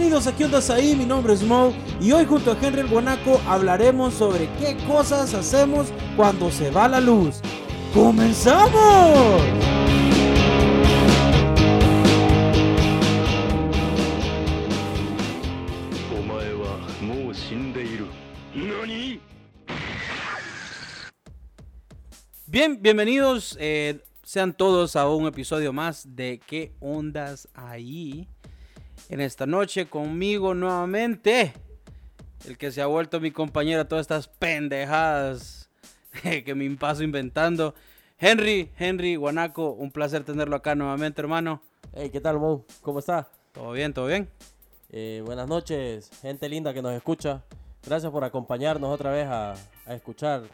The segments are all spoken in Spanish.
Bienvenidos a ¿Qué onda ahí? Mi nombre es Mo y hoy junto a Henry el Guanaco hablaremos sobre qué cosas hacemos cuando se va la luz. ¡Comenzamos! Bien, bienvenidos eh, sean todos a un episodio más de ¿Qué ondas ahí? En esta noche conmigo nuevamente, el que se ha vuelto mi compañero a todas estas pendejadas que me paso inventando. Henry, Henry, Guanaco, un placer tenerlo acá nuevamente, hermano. Hey, ¿qué tal, Mo? ¿Cómo está? Todo bien, todo bien. Eh, buenas noches, gente linda que nos escucha. Gracias por acompañarnos otra vez a, a escuchar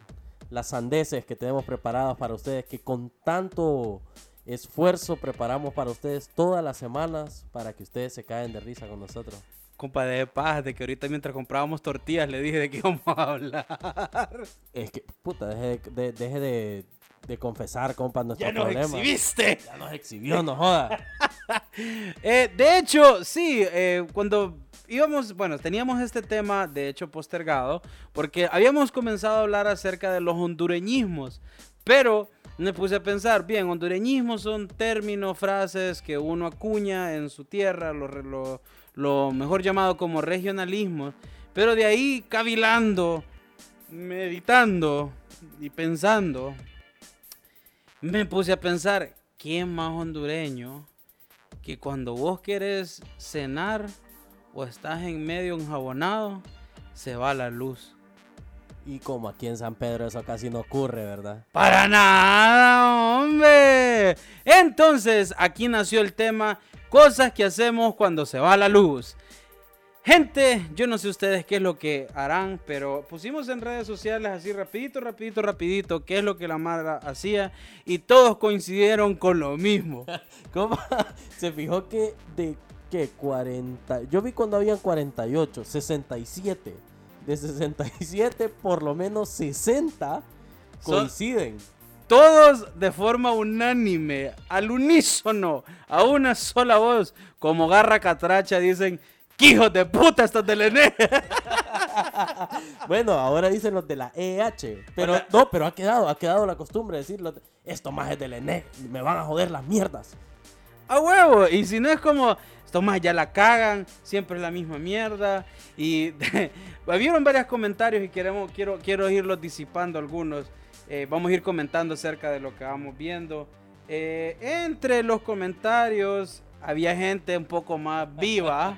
las sandeces que tenemos preparadas para ustedes, que con tanto esfuerzo preparamos para ustedes todas las semanas para que ustedes se caen de risa con nosotros. Compa, de paz, de que ahorita mientras comprábamos tortillas le dije de qué íbamos a hablar. Es que, puta, deje de, deje de, de confesar, compa, nuestros ¡Ya nos exhibiste! Ya nos exhibió, no joda. eh, de hecho, sí, eh, cuando íbamos, bueno, teníamos este tema de hecho postergado porque habíamos comenzado a hablar acerca de los hondureñismos, pero me puse a pensar, bien, hondureñismos son términos, frases que uno acuña en su tierra, lo, lo mejor llamado como regionalismo, pero de ahí cavilando, meditando y pensando, me puse a pensar, ¿quién más hondureño que cuando vos querés cenar o estás en medio enjabonado, se va la luz. Y como aquí en San Pedro eso casi no ocurre, ¿verdad? Para nada, hombre. Entonces, aquí nació el tema cosas que hacemos cuando se va la luz. Gente, yo no sé ustedes qué es lo que harán, pero pusimos en redes sociales así rapidito, rapidito, rapidito, qué es lo que la Mara hacía y todos coincidieron con lo mismo. ¿Cómo? Se fijó que de que 40. Yo vi cuando habían 48, 67. De 67, por lo menos 60 coinciden. todos de forma unánime, al unísono, a una sola voz, como garra catracha, dicen: ¡Hijos de puta estos del ENE! bueno, ahora dicen los de la EH. Pero no, pero ha quedado, ha quedado la costumbre de decirlo. Esto más es del ENE, me van a joder las mierdas. A huevo, y si no es como, estos más ya la cagan, siempre es la misma mierda. Y vieron varios comentarios y queremos, quiero, quiero irlos disipando algunos. Eh, vamos a ir comentando acerca de lo que vamos viendo. Eh, entre los comentarios había gente un poco más viva.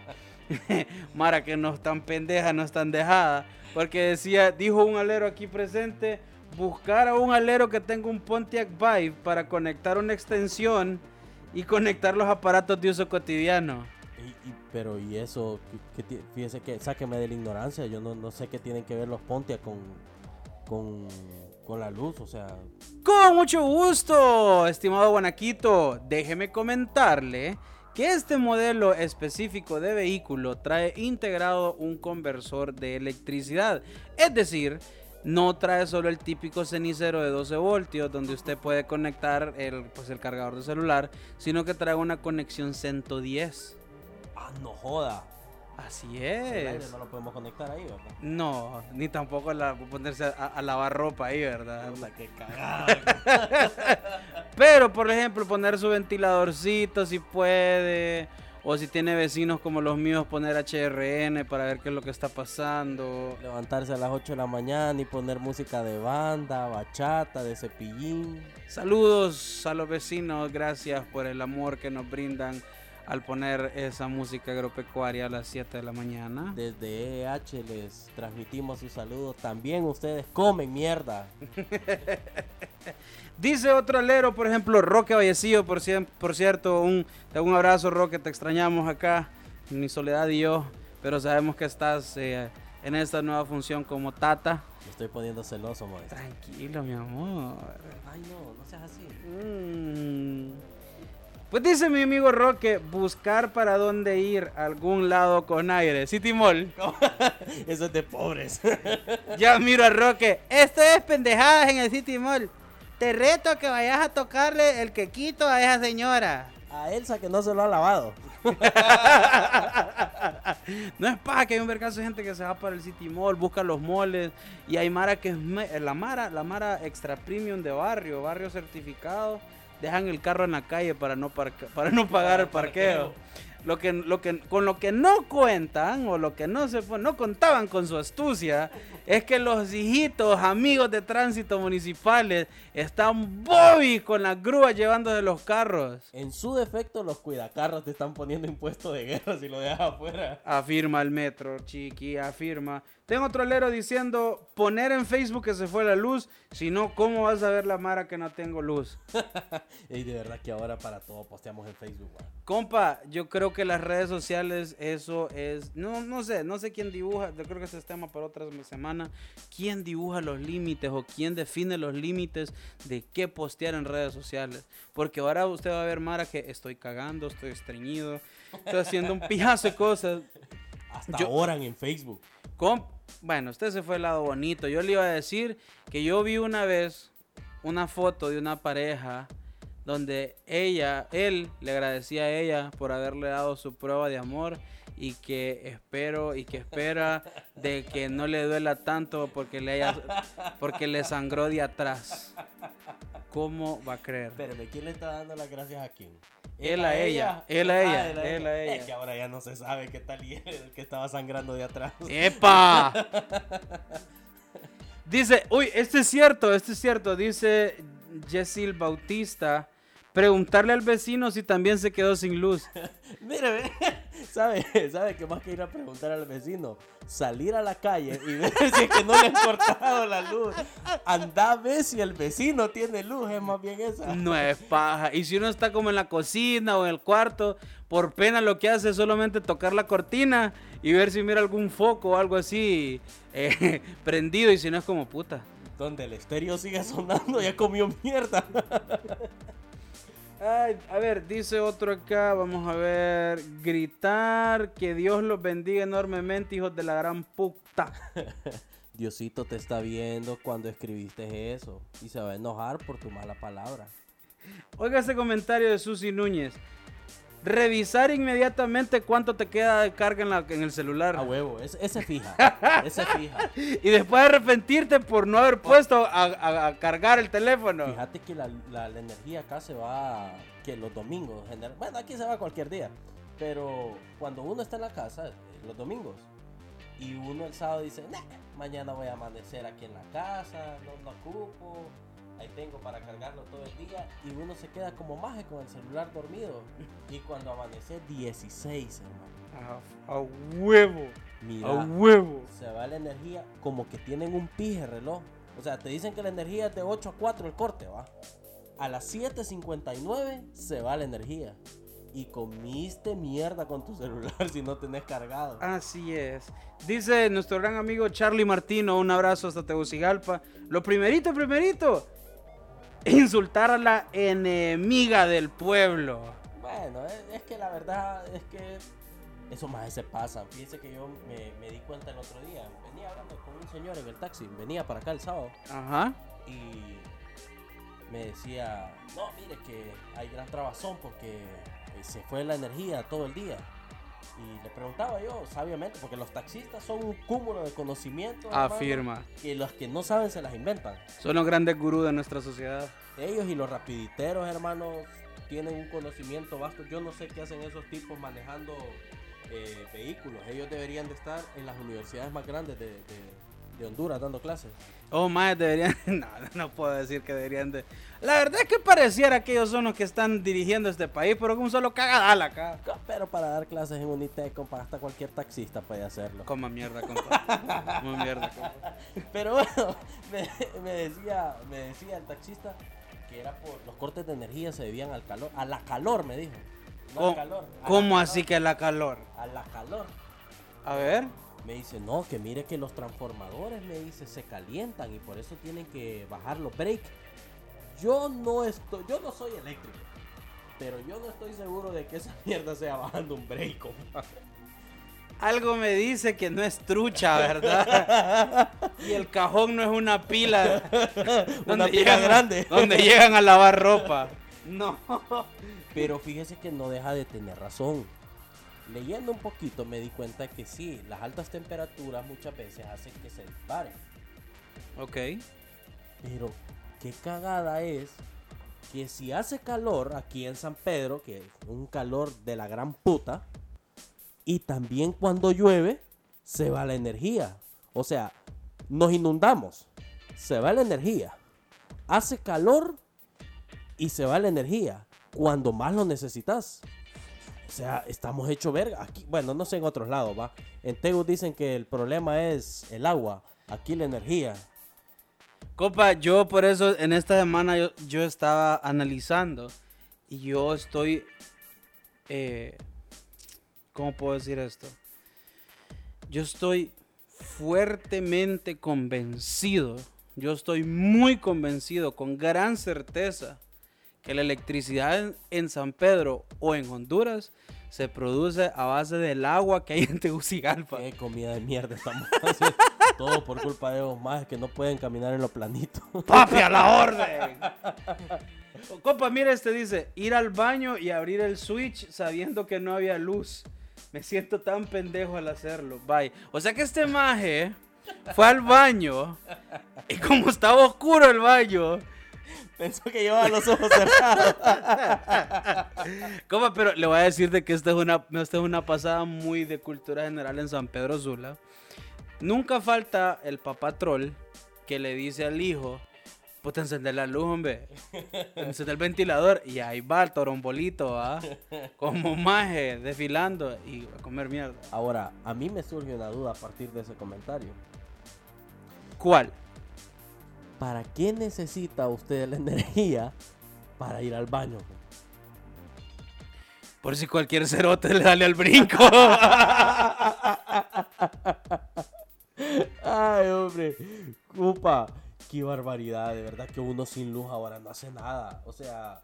Mara que no están pendeja, no están dejada. Porque decía, dijo un alero aquí presente, buscar a un alero que tenga un Pontiac Vibe para conectar una extensión y conectar los aparatos de uso cotidiano. pero y eso, que, fíjese que sáqueme de la ignorancia, yo no, no sé qué tienen que ver los Pontiac con, con, con la luz, o sea... Con mucho gusto, estimado Guanaquito, déjeme comentarle que este modelo específico de vehículo trae integrado un conversor de electricidad, es decir, no trae solo el típico cenicero de 12 voltios donde usted puede conectar el, pues, el cargador de celular, sino que trae una conexión 110. Ah, no joda. Así es. No lo podemos conectar ahí, ¿verdad? No, ni tampoco la, ponerse a, lavar ropa ahí, ¿verdad? sea, qué cagada. Pero, por ejemplo, poner su ventiladorcito si puede o si tiene vecinos como los míos, poner HRN para ver qué es lo que está pasando. Levantarse a las 8 de la mañana y poner música de banda, bachata, de cepillín. Saludos a los vecinos, gracias por el amor que nos brindan al poner esa música agropecuaria a las 7 de la mañana. Desde EH les transmitimos sus saludos. También ustedes comen mierda. Dice otro alero, por ejemplo, Roque Vallecillo, por, por cierto, un, un abrazo, Roque, te extrañamos acá, mi soledad y yo, pero sabemos que estás eh, en esta nueva función como tata. Me estoy poniendo celoso, maestro. Tranquilo, mi amor. Ay, no, no seas así. Mm. Pues dice mi amigo Roque, buscar para dónde ir a algún lado con aire. City Mall. Eso es de pobres. ya miro a Roque. Esto es pendejadas en el City Mall. Te reto a que vayas a tocarle el quequito a esa señora. A Elsa que no se lo ha lavado. no es paja que hay un vergazo de gente que se va para el City Mall, busca los moles y hay Mara que es me- la Mara, la Mara extra premium de barrio, barrio certificado, dejan el carro en la calle para no para no pagar el parqueo. Lo que, lo que, con lo que no cuentan o lo que no se no contaban con su astucia es que los hijitos amigos de tránsito municipales están bobby con las grúas llevándose los carros. En su defecto, los cuidacarros te están poniendo impuesto de guerra si lo dejas afuera. Afirma el metro, chiqui, afirma. Tengo otro lero diciendo poner en Facebook que se fue la luz, si no, ¿cómo vas a ver la mara que no tengo luz? Y de verdad que ahora para todo posteamos en Facebook, man. Compa, yo creo que las redes sociales, eso es, no, no sé, no sé quién dibuja, yo creo que ese es tema para otra semana, quién dibuja los límites o quién define los límites de qué postear en redes sociales. Porque ahora usted va a ver, Mara, que estoy cagando, estoy estreñido, estoy haciendo un pijazo de cosas. Hasta Yo- oran en Facebook. Com- bueno, usted se fue el lado bonito. Yo le iba a decir que yo vi una vez una foto de una pareja donde ella, él le agradecía a ella por haberle dado su prueba de amor y que espero y que espera de que no le duela tanto porque le haya, porque le sangró de atrás. ¿Cómo va a creer? Espérame, ¿quién le está dando las gracias a quién? Él a ella, él a ella, él a ella. Es que ahora ya no se sabe qué tal y el que estaba sangrando de atrás. ¡Epa! Dice, uy, este es cierto, este es cierto. Dice Jessil Bautista. Preguntarle al vecino si también se quedó sin luz. Mire, ve, ¿sabe, ¿sabe qué más que ir a preguntar al vecino? Salir a la calle y ver si es que no le han cortado la luz. Anda a ver si el vecino tiene luz, es más bien esa. No es paja. Y si uno está como en la cocina o en el cuarto, por pena lo que hace es solamente tocar la cortina y ver si mira algún foco o algo así eh, prendido. Y si no es como puta. Donde el estéreo sigue sonando, ya comió mierda. Ay, a ver, dice otro acá, vamos a ver, gritar, que Dios los bendiga enormemente, hijos de la gran puta. Diosito te está viendo cuando escribiste eso y se va a enojar por tu mala palabra. Oiga ese comentario de Susi Núñez. Revisar inmediatamente cuánto te queda de carga en, la- en el celular. A huevo, ese, ese fija, ese fija. Y después arrepentirte por no haber puesto a, a- a cargar el teléfono. Fíjate que la, la- la energía acá se va, que los domingos, general- bueno, aquí se va cualquier día, pero cuando uno está en la casa, eh, los domingos, y uno el sábado dice, "Nah, mañana voy a amanecer aquí en la casa, no lo ocupo, ahí tengo para cargarlo todo el día, y uno se queda como maje con el celular dormido, y cuando amanece 16, hermano, A, a huevo. mira, A huevo. se va la energía como que tienen un pije reloj. O sea, te dicen que la energía es de 8 a 4 el corte, ¿va? A las 7.59 se va la energía. Y comiste mierda con tu celular si no tenés cargado. Así es. Dice nuestro gran amigo Charlie Martino, un abrazo hasta Tegucigalpa. Lo primerito, primerito, insultar a la enemiga del pueblo. Bueno, es, es que la verdad es que eso más se pasa. Fíjense que yo me, me di cuenta el otro día. Venía hablando con un señor en el taxi. Venía para acá el sábado. Ajá. y me decía, no, mire que hay gran trabazón porque eh, se fue la energía todo el día. Y le preguntaba yo, sabiamente, porque los taxistas son un cúmulo de conocimiento. hermano, Afirma. Que los que no saben se las inventan. Son los grandes gurús de nuestra sociedad. Ellos y los rapiditeros, hermanos, tienen un conocimiento vasto. Yo no sé qué hacen esos tipos manejando eh, vehículos. Ellos deberían de estar en las universidades más grandes de, de- de Honduras dando clases. Oh, más deberían. No, no puedo decir que deberían de. La verdad es que pareciera que ellos son los que están dirigiendo este país, pero con un solo cagadal acá. Pero para dar clases en Unitec, compa, hasta cualquier taxista puede hacerlo. Coma mierda, compa. Coma mierda, compa. Pero bueno, me, me decía, me decía el taxista que era por los cortes de energía se debían al calor, a la calor me dijo. No al ¿Cómo, calor. a la cómo calor, así que la calor? A la calor. A ver. Me dice, no, que mire que los transformadores, me dice, se calientan y por eso tienen que bajar los break. Yo no estoy, yo no soy eléctrico, pero yo no estoy seguro de que esa mierda sea bajando un break, compa. Algo me dice que no es trucha, ¿verdad? Y el cajón no es una pila. Una pila grande. Donde llegan a lavar ropa. No. Pero fíjese que no deja de tener razón. Leyendo un poquito me di cuenta que sí, las altas temperaturas muchas veces hacen que se disparen. Ok. Pero qué cagada es que si hace calor aquí en San Pedro, que es un calor de la gran puta, y también cuando llueve, se va la energía. O sea, nos inundamos, se va la energía. Hace calor y se va la energía cuando más lo necesitas. O sea, estamos hecho verga. Aquí, bueno, no sé en otros lados, va. En Tegus dicen que el problema es el agua, aquí la energía. Copa, yo por eso en esta semana yo, yo estaba analizando y yo estoy, eh, ¿cómo puedo decir esto? Yo estoy fuertemente convencido, yo estoy muy convencido, con gran certeza, que la electricidad en, en San Pedro o en Honduras se produce a base del agua que hay en Tegucigalpa. Qué comida de mierda estamos haciendo. Todo por culpa de los más que no pueden caminar en lo planito. ¡Papi, a la orden! Copa, mira este dice, ir al baño y abrir el switch sabiendo que no había luz. Me siento tan pendejo al hacerlo. Bye. O sea que este maje fue al baño y como estaba oscuro el baño, Pensó que llevaba los ojos cerrados. Copa, pero le voy a decir de que esta es una, esta es una pasada muy de cultura general en San Pedro Sula. Nunca falta el papá troll que le dice al hijo, puta, encender la luz, hombre. Encender el ventilador. Y ahí va el torombolito, ¿ah? Como maje, desfilando y a comer mierda. Ahora, a mí me surge una duda a partir de ese comentario. ¿Cuál? ¿Para qué necesita usted la energía para ir al baño? Por si cualquier cerote le dale al brinco. Ay, hombre. Cupa. Qué barbaridad. De verdad que uno sin luz ahora no hace nada. O sea,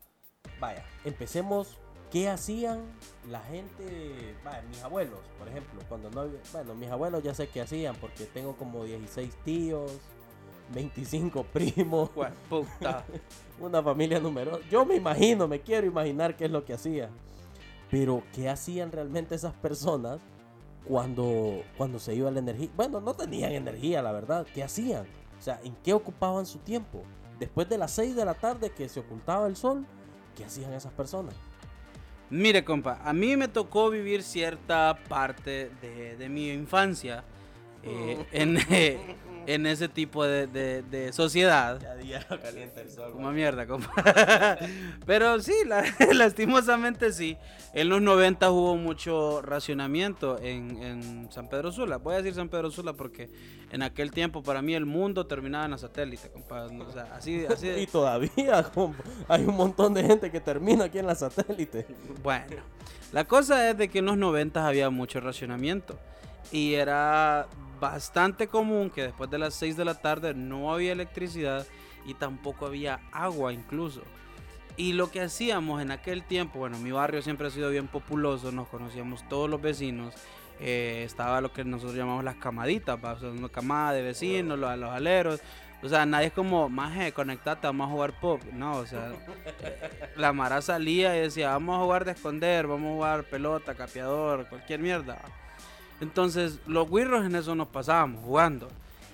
vaya, empecemos. ¿Qué hacían la gente? Vaya, mis abuelos, por ejemplo. Cuando no había- Bueno, mis abuelos ya sé qué hacían porque tengo como 16 tíos, 25 primos. Puta. una familia numerosa. Yo me imagino, me quiero imaginar qué es lo que hacían. Pero, ¿qué hacían realmente esas personas cuando, cuando se iba la energía? Bueno, no tenían energía, la verdad. ¿Qué hacían? O sea, ¿en qué ocupaban su tiempo? Después de las 6 de la tarde que se ocultaba el sol, ¿qué hacían esas personas? Mire, compa, a mí me tocó vivir cierta parte de, de mi infancia eh, en, eh, en ese tipo de, de- de sociedad. Ya día calienta el sol. Como mierda, compa. Pero sí, la- lastimosamente sí. En los 90 hubo mucho racionamiento en, en San Pedro Sula. Voy a decir San Pedro Sula porque en aquel tiempo para mí el mundo terminaba en la satélite, compa. O sea, así, así de- Y todavía compa, hay un montón de gente que termina aquí en la satélite. Bueno, la cosa es de que en los 90 había mucho racionamiento y era bastante común que después de las 6 de la tarde no había electricidad y tampoco había agua incluso. Y lo que hacíamos en aquel tiempo, bueno, mi barrio siempre ha sido bien populoso, nos conocíamos todos los vecinos. eh, estaba lo que nosotros llamamos las camaditas. O sea, una camada de vecinos, los, los aleros. O sea, nadie es como, maje, conectate, vamos a jugar pop. No, o sea, la Mara salía y decía, vamos a jugar de esconder, vamos a jugar pelota, capeador, cualquier mierda. Entonces, los guirros en eso nos pasábamos jugando.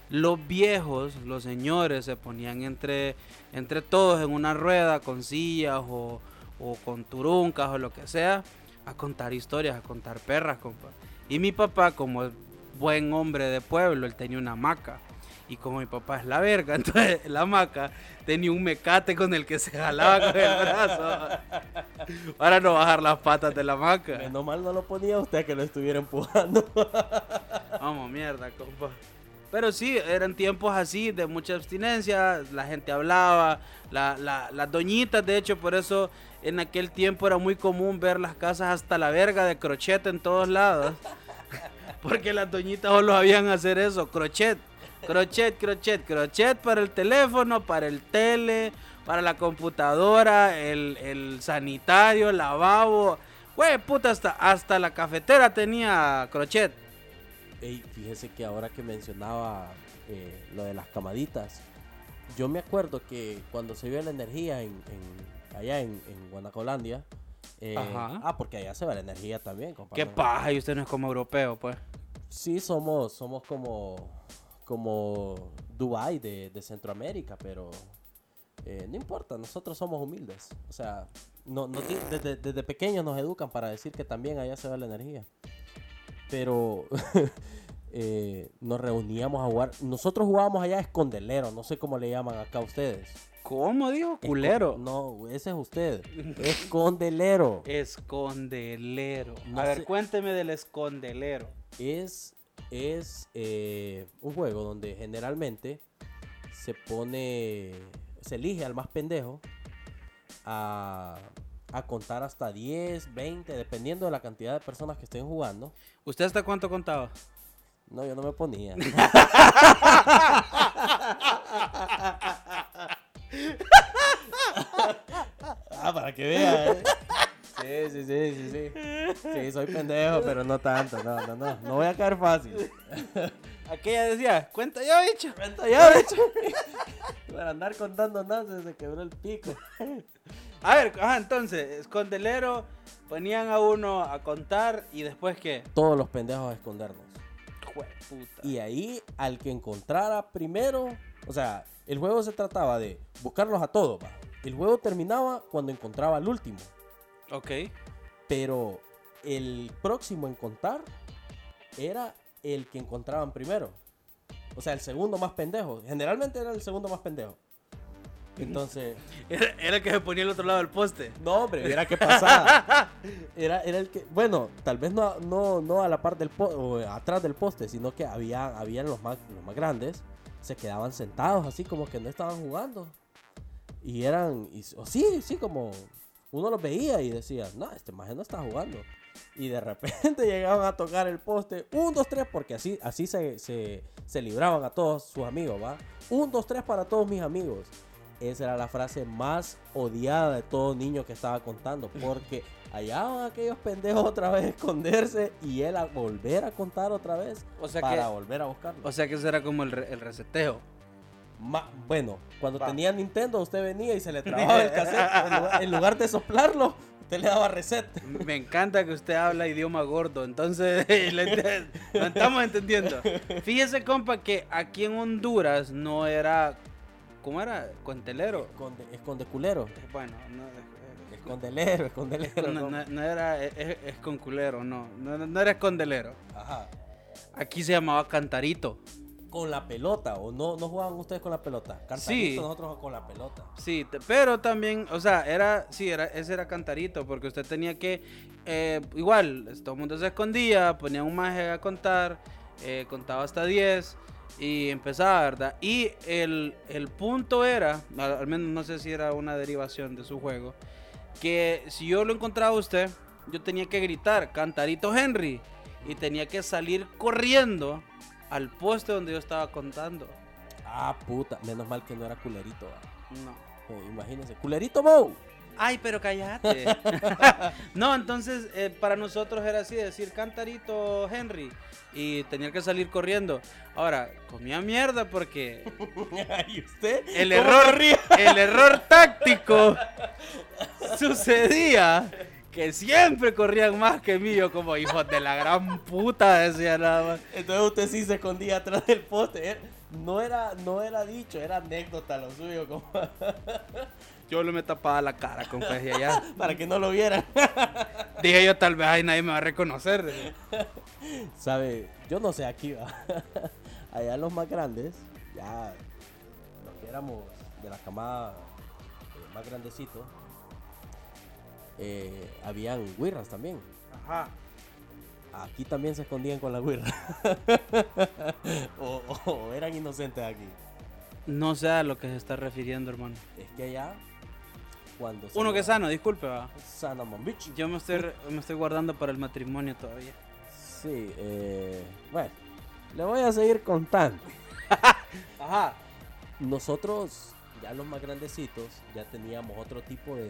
Los viejos, los señores, se ponían entre, entre todos en una rueda con sillas o, o con turuncas o lo que sea, a contar historias, a contar perras, compa. Y mi papá, como buen hombre de pueblo, él tenía una hamaca. Y como mi papá es la verga, entonces la hamaca tenía un mecate con el que se jalaba con el brazo para no bajar las patas de la hamaca. Menos mal no lo ponía usted que lo estuviera empujando. Vamos, mierda, compa. Pero sí, eran tiempos así de mucha abstinencia, la gente hablaba, la- la- las doñitas, de hecho, por eso en aquel tiempo era muy común ver las casas hasta la verga de crochet en todos lados. Porque las doñitas solo sabían hacer eso, crochet, crochet, crochet, crochet para el teléfono, para el tele, para la computadora, el, el sanitario, el lavabo. Güey, puta, hasta, hasta la cafetera tenía crochet. Ey, fíjese que ahora que mencionaba eh, lo de las camaditas, yo me acuerdo que cuando se vio la energía en, en- allá en, en Guanacolandia, Eh, Ajá. Ah, porque allá se va la energía también, compa. Qué paja, y usted no es como europeo, pues. Sí, somos, somos como, como Dubai de, de Centroamérica, pero eh, no importa, nosotros somos humildes. O sea, no, no ti- desde, desde pequeños nos educan para decir que también allá se va la energía. Pero eh, nos reuníamos a jugar. Nosotros jugábamos allá escondelero, no sé cómo le llaman acá a ustedes. ¿Cómo dijo? Culero. No, ese es usted. Escondelero. Escondelero. No a ver, cuénteme del escondelero. es, es eh, un juego donde generalmente se pone, se elige al más pendejo a, a contar hasta 10, 20, dependiendo de la cantidad de personas que estén jugando. ¿Usted hasta cuánto contaba? No, yo no me ponía. ah, para que vea, ¿eh? Sí, sí, sí, sí, sí. Sí, soy pendejo, pero no tanto. No, no, no. No voy a caer fácil. Aquella decía, cuenta yo, bicho. Cuenta ya, bicho. Para andar contando nada, se quebró el pico. A ver, ajá, entonces, escondelero, ponían a uno a contar y después qué? Todos los pendejos a escondernos. Puta. Y ahí, al que encontrara primero, o sea, el juego se trataba de buscarlos a todos, va. El juego terminaba cuando encontraba al último. Ok. Pero el próximo en contar era el que encontraban primero. O sea, el segundo más pendejo. Generalmente era el segundo más pendejo. Entonces, Era, era el que se ponía al otro lado del poste. no, hombre, era que pasaba. Era, era el que, bueno, tal vez no, no, no a la parte del po- o atrás del poste, sino que había, habían los más, los más grandes, se quedaban sentados así como que no estaban jugando. Y eran, y, o sí, sí, como uno los veía y decía, no, este maje no está jugando. Y de repente llegaban a tocar el poste, un, dos, tres, porque así, así se, se, se libraban a todos sus amigos, ¿va? Un, dos, tres para todos mis amigos. Esa era la frase más odiada de todo niño que estaba contando, porque allá van aquellos pendejos otra vez a esconderse y él a volver a contar otra vez O sea para que- volver a buscarlo. O sea que eso era como el, el reseteo. Ma- bueno, cuando Va. tenía Nintendo, usted venía y se le trababa el cassette. En lugar, en lugar de soplarlo, usted le daba reset. Me encanta que usted habla idioma gordo, entonces le ent- lo estamos entendiendo. Fíjese, compa, que aquí en Honduras no era. ¿Cómo era? Cuentelero. Esconde, esconde culero. Bueno, no, es- es- Escondelero, escondelero. no, ¿no? no- no era. Es, no. no. no era escondelero. Ajá. Aquí se llamaba cantarito. Con la pelota, o no, no jugaban ustedes con la pelota. Cantarito, Sí. nosotros con la pelota. Sí, pero también, o sea, era, sí, era, ese era cantarito, porque usted tenía que, eh, igual, todo el mundo se escondía, ponía un maje a contar, eh, contaba hasta 10 y empezaba, ¿verdad? Y el, el punto era, al, al menos no sé si era una derivación de su juego, que si yo lo encontraba a usted, yo tenía que gritar, cantarito Henry, y tenía que salir corriendo al poste donde yo estaba contando. Ah, puta. Menos mal que no era culerito. va. No. Eh, imagínense. Culerito Mo. Ay, pero cállate. no, entonces eh, para nosotros era así, decir cantarito Henry y tenía que salir corriendo. Ahora, comía mierda porque ¿Y usted? el ¿Cómo error, el error táctico sucedía que siempre corrían más que mí, yo como hijos de la gran puta decía nada más. Entonces usted sí se escondía atrás del poste. Era- No era, no era dicho, era anécdota lo suyo, compa. Yo le me tapaba la cara, compa, decía ya. para que no lo vieran. Dije yo tal vez ahí nadie me va a reconocer. ¿Sabe? Yo no sé aquí, va. Allá los más grandes, ya los que éramos de la camada eh, más grandecitos, eh, habían guirras también. Ajá. Aquí también se escondían con la guirra. o, o- o eran inocentes aquí. No sé a lo que se está refiriendo, hermano. Es que allá, cuando... se Uno que es sano, disculpe, va. San Amon Beach. Yo me estoy, me estoy guardando para el matrimonio todavía. Sí, eh, bueno, le voy a seguir contando. Ajá. Nosotros, ya los más grandecitos, ya teníamos otro tipo de,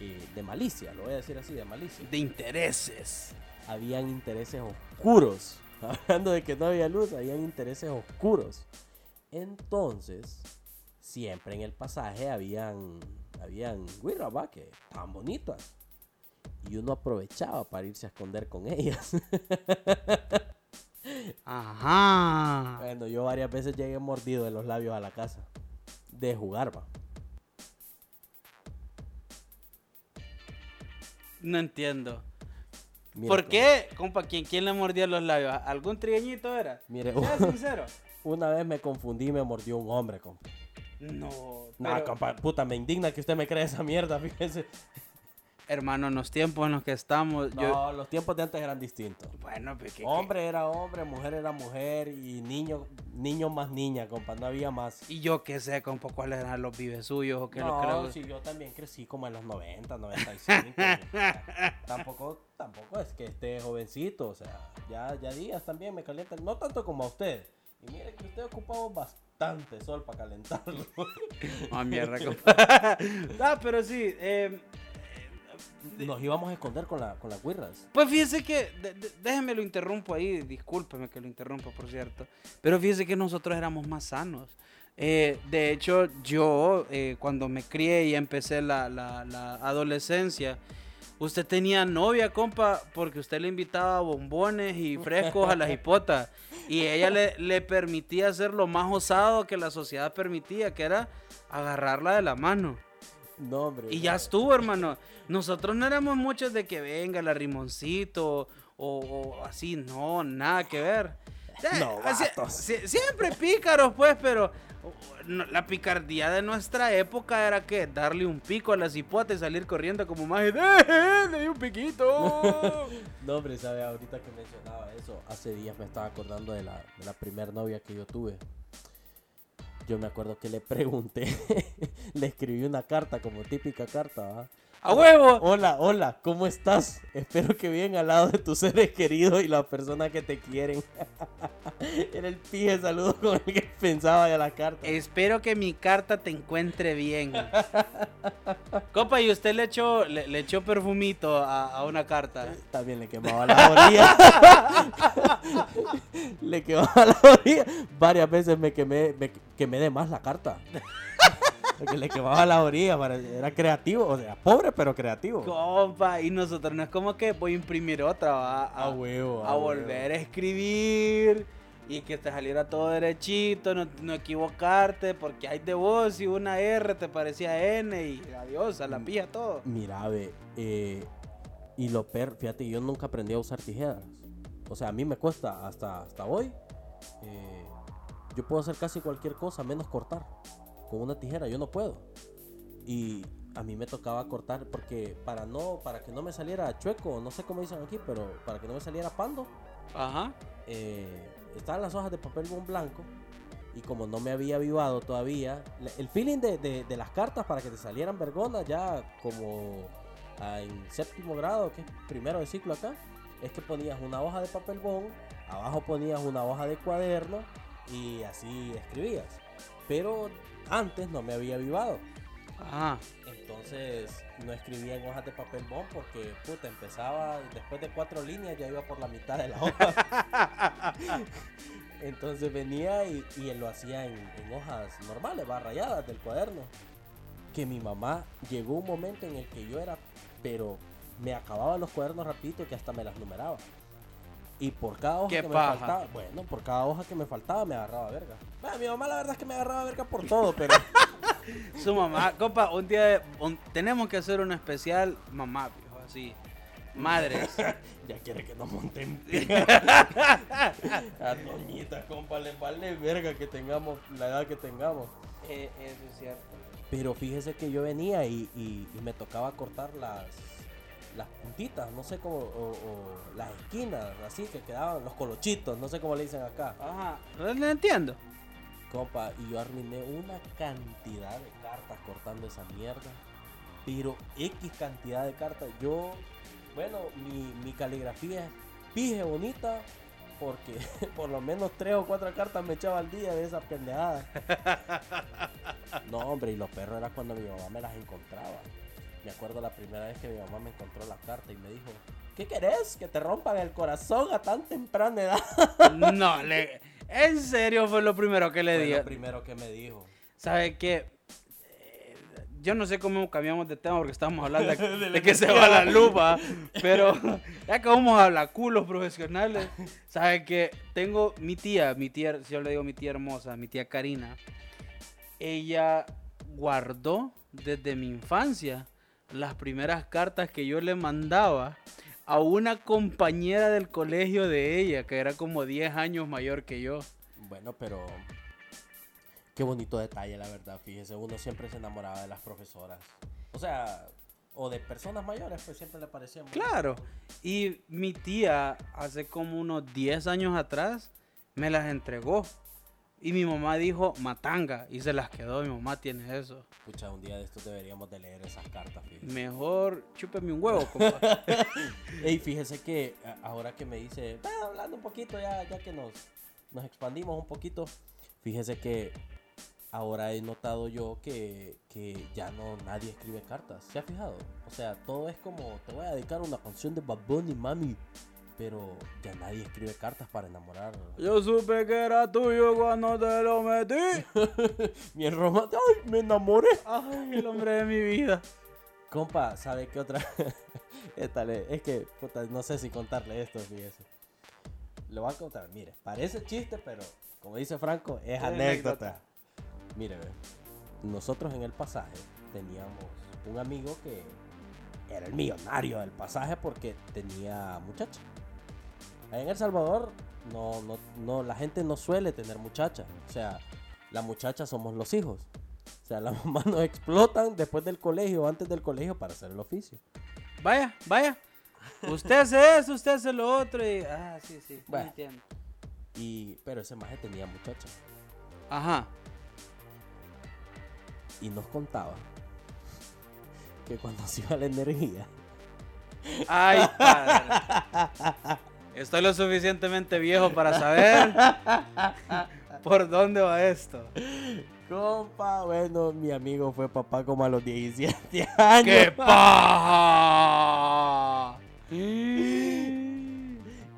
eh, de malicia, lo voy a decir así, de malicia. De intereses. Habían intereses oscuros. Hablando de que no había luz, habían intereses oscuros. Entonces, siempre en el pasaje habían, habían. Que estaban bonitas. y uno aprovechaba para irse a esconder con ellas. Ajá. bueno, yo varias veces llegué mordido de los labios a la casa. De jugar, va. No entiendo. ¿Por qué, compa? ¿quién, ¿Quién le mordía los labios? ¿Algún trigueñito era? Mire, Sea sincero. una vez me confundí y me mordió un hombre, compa. No. Nah, pero- compa, puta, me indigna que usted me cree esa mierda, fíjese. Hermano, en los tiempos en los que estamos, yo... No, los tiempos de antes eran distintos. Bueno, pues, ¿qué- qué? Hombre era hombre, mujer era mujer y niño, niño más niña, compa, no había más. Y yo qué sé, compa, cuáles eran los vives suyos o qué lo no, creo. sí, yo también crecí como en los 90, 95. o sea, tampoco, tampoco es que esté jovencito, o sea, ya, ya días también me calientan, no tanto como a usted. Y mire que usted ocupaba bastante sol para calentarlo. Mierda, compa. ah, pero sí, eh, Nos íbamos a esconder con, la, con las guirras. Pues fíjese que, de- de- déjeme lo interrumpo ahí, discúlpeme que lo interrumpa, por cierto. Pero fíjese que nosotros éramos más sanos. Eh, de hecho, yo, eh, cuando me crié y empecé la, la- la adolescencia, usted tenía novia, compa, porque usted le invitaba bombones y frescos a las hipotas. Y ella le, le permitía hacer lo más osado que la sociedad permitía, que era agarrarla de la mano. No, hombre. Y ya estuvo, hermano. Nosotros no éramos muchos de que venga la rimoncito o, o así, no, nada que ver. Ya, No, sie- siempre pícaros, pues, pero no, la picardía de nuestra época era que darle un pico a las hipotas y salir corriendo como más. ¡Eh, eh, le di un piquito! No, hombre, sabe, ahorita que mencionaba eso, hace días me estaba acordando de la, de la primer novia que yo tuve. Yo me acuerdo que le pregunté, le escribí una carta, como típica carta. ¡A huevo! Hola, hola, ¿cómo estás? Espero que bien al lado de tus seres queridos y las personas que te quieren. Era el pije saludo con el que pensaba ya la carta. Espero que mi carta te encuentre bien. Compa, ¿y usted le echó, le, le echó perfumito a, a una carta? También le quemaba la orilla. le quemaba la orilla. Varias veces me quemé, me quemé de más la carta. Porque le quemaba la orilla. para- Era creativo. O sea, pobre pero creativo. Compa, y nosotros no es como que voy a imprimir otra, va, a, A huevo. a volver a escribir y que te saliera todo derechito, no, no equivocarte, porque hay de vos y una R te parecía N y adiós, a la pija todo. Mira, ve. eh, y lo per... Fíjate, yo nunca aprendí a usar tijeras. O sea, a mí me cuesta hasta, hasta hoy. eh, yo puedo hacer casi cualquier cosa menos cortar. Con una tijera yo no puedo. Y a mí me tocaba cortar porque para no para que no me saliera chueco, no sé cómo dicen aquí, pero para que no me saliera pando, Ajá. eh, estaban las hojas de papel blanco y como no me había avivado todavía, el feeling de, de- de las cartas para que te salieran vergonas ya como ah, en séptimo grado, que es primero de ciclo acá, es que ponías una hoja de papel bond, abajo ponías una hoja de cuaderno y así escribías. Pero antes no me había avivado. Ajá. Entonces no escribía en hojas de papel bond porque puta empezaba después de cuatro líneas ya iba por la mitad de la hoja. Entonces venía y, y él lo hacía en, en hojas normales, va rayadas del cuaderno. Que mi mamá llegó un momento en el que yo era, pero me acababa los cuadernos rapidito que hasta me las numeraba. Y por cada hoja ¡Qué que paja! me faltaba, bueno, por cada hoja que me faltaba me agarraba verga. Bueno, mi mamá la verdad es que me agarraba verga por todo, pero Su mamá, compa, un día de- un- tenemos que hacer un especial mamá, viejo, así. Madres. Ya quiere que nos monten. A doñita, compa, le vale verga que tengamos la edad que tengamos. Eh, eso es cierto. Pero fíjese que yo venía y, y- y me tocaba cortar las, las puntitas, no sé cómo, o, o las esquinas, así que quedaban los colochitos, no sé cómo le dicen acá. Ajá. No no entiendo. Compa, y yo arruiné una cantidad de cartas cortando esa mierda. Pero X cantidad de cartas. Yo, bueno, mi, mi caligrafía es pije bonita. Porque por lo menos tres o cuatro cartas me echaba al día de esa pendejada. No, hombre, y lo perro era cuando mi mamá me las encontraba. Me acuerdo la primera vez que mi mamá me encontró la carta y me dijo, ¿qué querés? Que te rompan el corazón a tan temprana edad. No, le, en serio fue lo primero que le Fue lo primero que me dijo. ¿Sabe qué? Eh, yo no sé cómo cambiamos de tema porque estábamos hablando de, de que se va la lupa, pero ya que vamos a hablar culos profesionales, sabe que tengo mi tía, mi tía, si yo le digo mi tía hermosa, mi tía Karina, ella guardó desde mi infancia las primeras cartas que yo le mandaba a una compañera del colegio de ella, que era como 10 años mayor que yo. Bueno, pero qué bonito detalle, la verdad. Fíjese, uno siempre se enamoraba de las profesoras. O sea, o de personas mayores, pues siempre le parecía muy Claro. Y mi tía, hace como unos 10 años atrás, me las entregó. Y mi mamá dijo matanga y se las quedó. Mi mamá tiene eso. Pucha, un día de estos deberíamos de leer esas cartas, fíjese. Mejor chúpeme un huevo, compa. Ey, fíjese que ahora que me dice, "Ah, hablando un poquito ya, ya que nos, nos expandimos un poquito, fíjese que ahora he notado yo que, que ya no nadie escribe cartas. ¿Se ha fijado? O sea, todo es como, te voy a dedicar una canción de Bad Bunny, mami. Pero ya nadie escribe cartas para enamorar. Yo supe que era tuyo cuando te lo metí. Mi romance, ay, me enamoré. Ay, el hombre de mi vida. Compa, ¿sabe qué otra? Esta le- es que, puta, no sé si contarle esto, fíjese. Lo voy a contar, mire, parece chiste, pero como dice Franco, es anécdota. anécdota. Mire, nosotros en el pasaje teníamos un amigo que era el millonario del pasaje porque tenía muchacha. En El Salvador, no, no, no, la gente no suele tener muchacha. O sea, la muchacha somos los hijos. O sea, las mamás nos explotan después del colegio o antes del colegio para hacer el oficio. Vaya, vaya. Usted hace eso, usted hace lo otro y... Ah, sí, sí. Bueno. Entiendo. Y, pero ese maje tenía muchacha. Ajá. Y nos contaba que cuando se iba la energía, Ay, padre. Estoy lo suficientemente viejo para saber por dónde va esto. compa, bueno, mi amigo fue papá como a los 17 años. ¡Qué paja!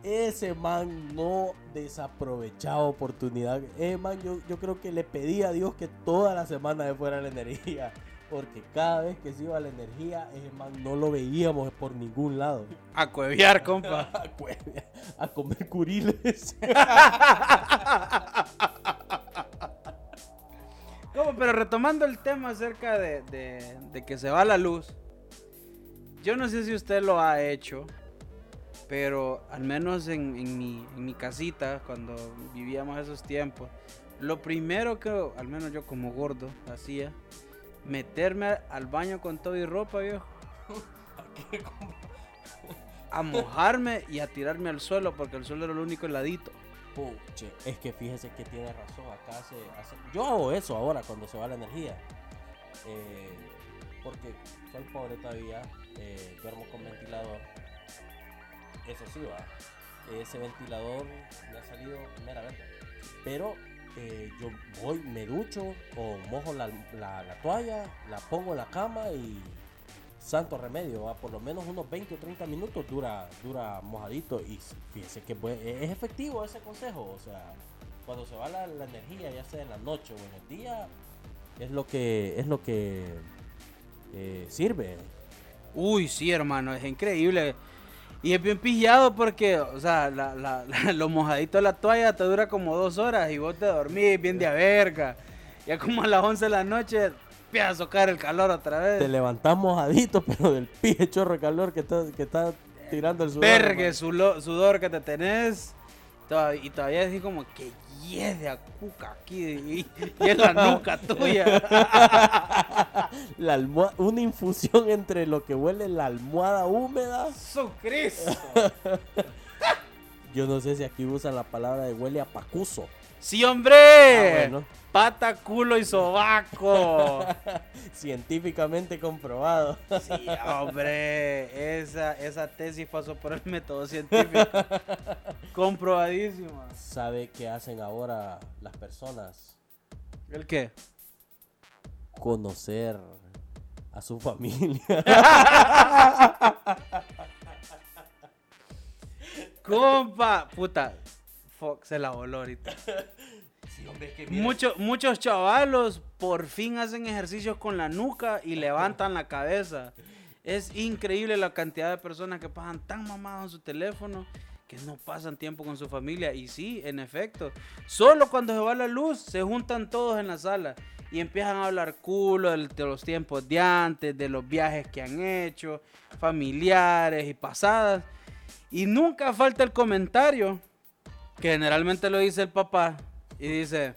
Ese man no desaprovechaba oportunidad. Eh, man, yo, yo creo que le pedí a Dios que toda la semana se fuera la energía. Porque cada vez que se iba la energía, man no lo veíamos por ningún lado. A cueviar, compa. A, cue- a comer curiles. ¿Cómo? Pero retomando el tema acerca de, de- de que se va la luz. Yo no sé si usted lo ha hecho, pero al menos en, en mi, en mi casita, cuando vivíamos esos tiempos, lo primero que, al menos yo como gordo, hacía, meterme al baño con todo y ropa, viejo. A mojarme y a tirarme al suelo, porque el suelo era el único heladito. Puche, es que fíjese que tiene razón. Acá hace, hace- Yo hago eso ahora cuando se va la energía. Eh, porque soy pobre todavía. eh, duermo con ventilador. Eso sí va. Ese ventilador me ha salido meramente. Pero eh, yo voy, me ducho o mojo la, la- la toalla, la pongo en la cama y santo remedio, ¿va? por lo menos unos 20 o 30 minutos dura, dura mojadito y fíjese que bue- es efectivo ese consejo, o sea, cuando se va la, la energía, ya sea en la noche o en el día, es lo que, es lo que eh, sirve. Uy, sí, hermano, es increíble. Y es bien pillado porque, o sea, la, la, la- lo mojadito de la toalla te dura como dos horas y vos te dormís bien de a verga. Ya como a las 11 de la noche empieza a socar el calor otra Te vez. levantás mojadito, pero del pie chorro calor que está, que está tirando el sudor. Vergue sudor que te tenés. Y todavía así como que hiede a cuca aquí y, y es la nuca tuya. La almohada- una infusión entre lo que huele la almohada húmeda. ¡Su Cristo! Yo no sé si aquí usan la palabra de huele a pacuso. ¡Sí, hombre! Ah, bueno. Pata, culo y sobaco. Científicamente comprobado. Sí, hombre, esa, esa tesis pasó por el método científico. Comprobadísima. ¿Sabe qué hacen ahora las personas? ¿El qué? Conocer a su familia. Compa, puta. Fuck, se la voló ahorita. Mucho- muchos chavalos por fin hacen ejercicios con la nuca y levantan la cabeza. Es increíble la cantidad de personas que pasan tan mamados en su teléfono que no pasan tiempo con su familia. Y sí, en efecto, solo cuando se va la luz se juntan todos en la sala y empiezan a hablar culo de los tiempos de antes, de los viajes que han hecho, familiares y pasadas. Y nunca falta el comentario, que generalmente lo dice el papá, y dice,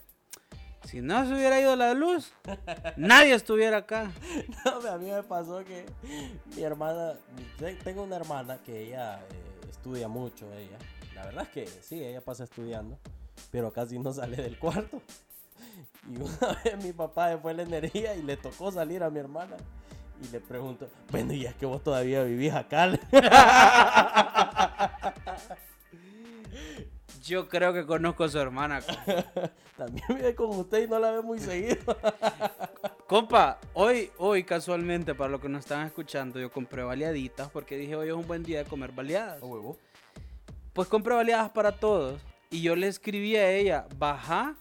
si no se hubiera ido la luz, nadie estuviera acá. No, a mí me pasó que mi hermana, te- tengo una hermana que ella eh, estudia mucho, ella. La verdad es que sí, ella pasa estudiando, pero casi no sale del cuarto. Y una vez mi papá se fue la energía y le tocó salir a mi hermana. Y le pregunto, bueno, y es que vos todavía vivís acá. Yo creo que conozco a su hermana. compa. También vive con usted y no la ve muy seguido. Compa, hoy, hoy casualmente, para los que nos están escuchando, yo compré baleaditas porque dije hoy es un buen día de comer baleadas. huevo. Pues compré baleadas para todos. Y yo le escribí a ella, baja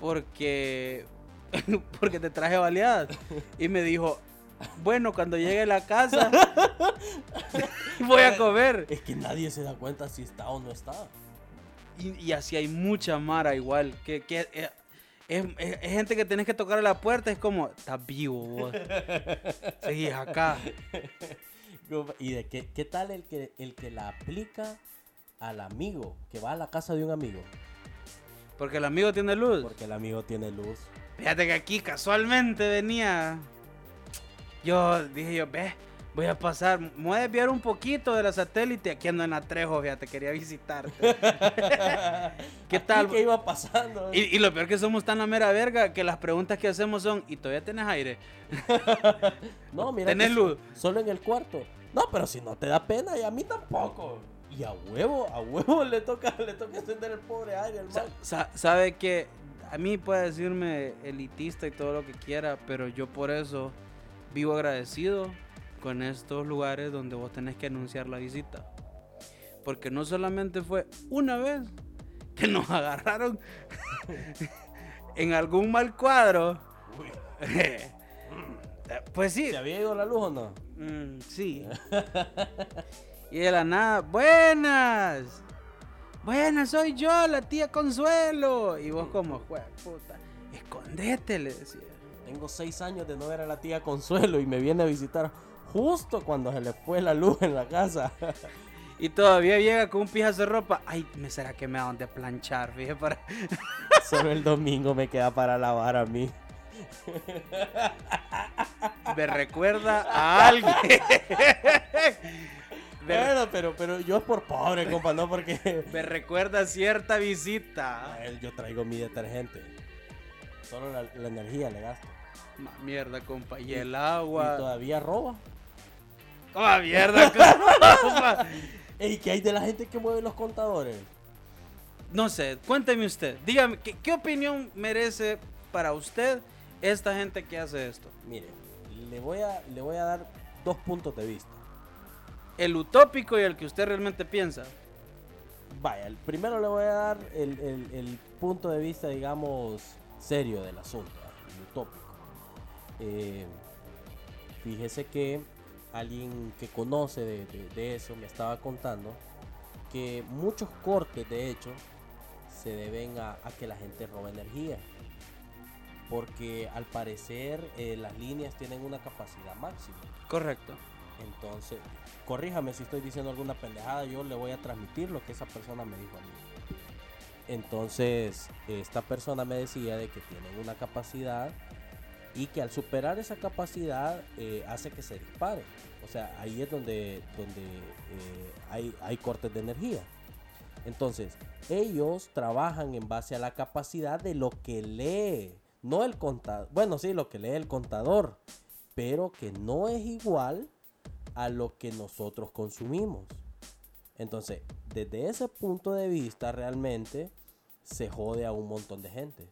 porque, porque te traje baleadas. Y me dijo, bueno, cuando llegue a la casa voy a comer. Es que nadie se da cuenta si está o no está. Y, y así hay mucha mara igual. Que, que eh, es, es- es gente que tenés que tocar a la puerta. Es como, estás vivo vos. Seguís acá. ¿Y de qué, qué tal el que, el que la aplica al amigo, que va a la casa de un amigo? Porque el amigo tiene luz. Porque el amigo tiene luz. Fíjate que aquí casualmente venía. Yo dije yo, ve, voy a pasar, me voy a desviar un poquito de la satélite. Aquí ando en Atrejo, fíjate, quería visitarte. ¿Qué tal? ¿Qué iba pasando? Y, y lo peor que somos tan la mera verga que las preguntas que hacemos son, ¿y todavía tenés aire? no, mira. ¿Tenés luz? so- Solo en el cuarto. No, pero si no te da pena, y a mí tampoco. Y a huevo, a huevo le toca, le toca encender el pobre aire man. sa- sabe que a mí puede decirme elitista y todo lo que quiera, pero yo por eso vivo agradecido con estos lugares donde vos tenés que anunciar la visita. Porque no solamente fue una vez que nos agarraron en algún mal cuadro. pues sí, ¿Se había ido la luz o no? Mm, sí. y de la nada, buenas. Buenas, soy yo, la tía Consuelo. Y vos como, "Jue puta, escondete, le decía. Tengo seis años de no ver a la tía Consuelo y me viene a visitar justo cuando se le fue la luz en la casa. Y todavía llega con un pijazo de ropa. Ay, ¿me será que me dan de planchar? Fíjate, para... Solo el domingo me queda para lavar a mí. Me recuerda a alguien. Bueno, pero, pero yo es por pobre, compa, no porque me recuerda a cierta visita. a él yo traigo mi detergente. Solo la, la energía le gasto. Ma- Mierda, compa. Y el Y agua. todavía roba. ¡Ah, mierda! Ey, ¿qué hay de la gente que mueve los contadores? No sé, cuénteme usted. Dígame, ¿qué, qué opinión merece para usted esta gente que hace esto? Mire, le voy a, le voy a dar dos puntos de vista. El utópico y el que usted realmente piensa. Vaya, el- primero le voy a dar el, el- el punto de vista, digamos, serio del asunto, el utópico. Eh, fíjese que alguien que conoce de, de- de eso me estaba contando que muchos cortes, de hecho, se deben a, a que la gente roba energía. Porque al parecer eh, las líneas tienen una capacidad máxima. Correcto. Entonces, corríjame si estoy diciendo alguna pendejada, yo le voy a transmitir lo que esa persona me dijo a mí. Entonces, esta persona me decía de que tienen una capacidad y que al superar esa capacidad eh, hace que se dispare. O sea, ahí es donde, donde eh, hay, hay cortes de energía. Entonces, ellos trabajan en base a la capacidad de lo que lee, no el contador. Bueno, sí, lo que lee el contador, pero que no es igual a lo que nosotros consumimos. Entonces, desde ese punto de vista, realmente se jode a un montón de gente.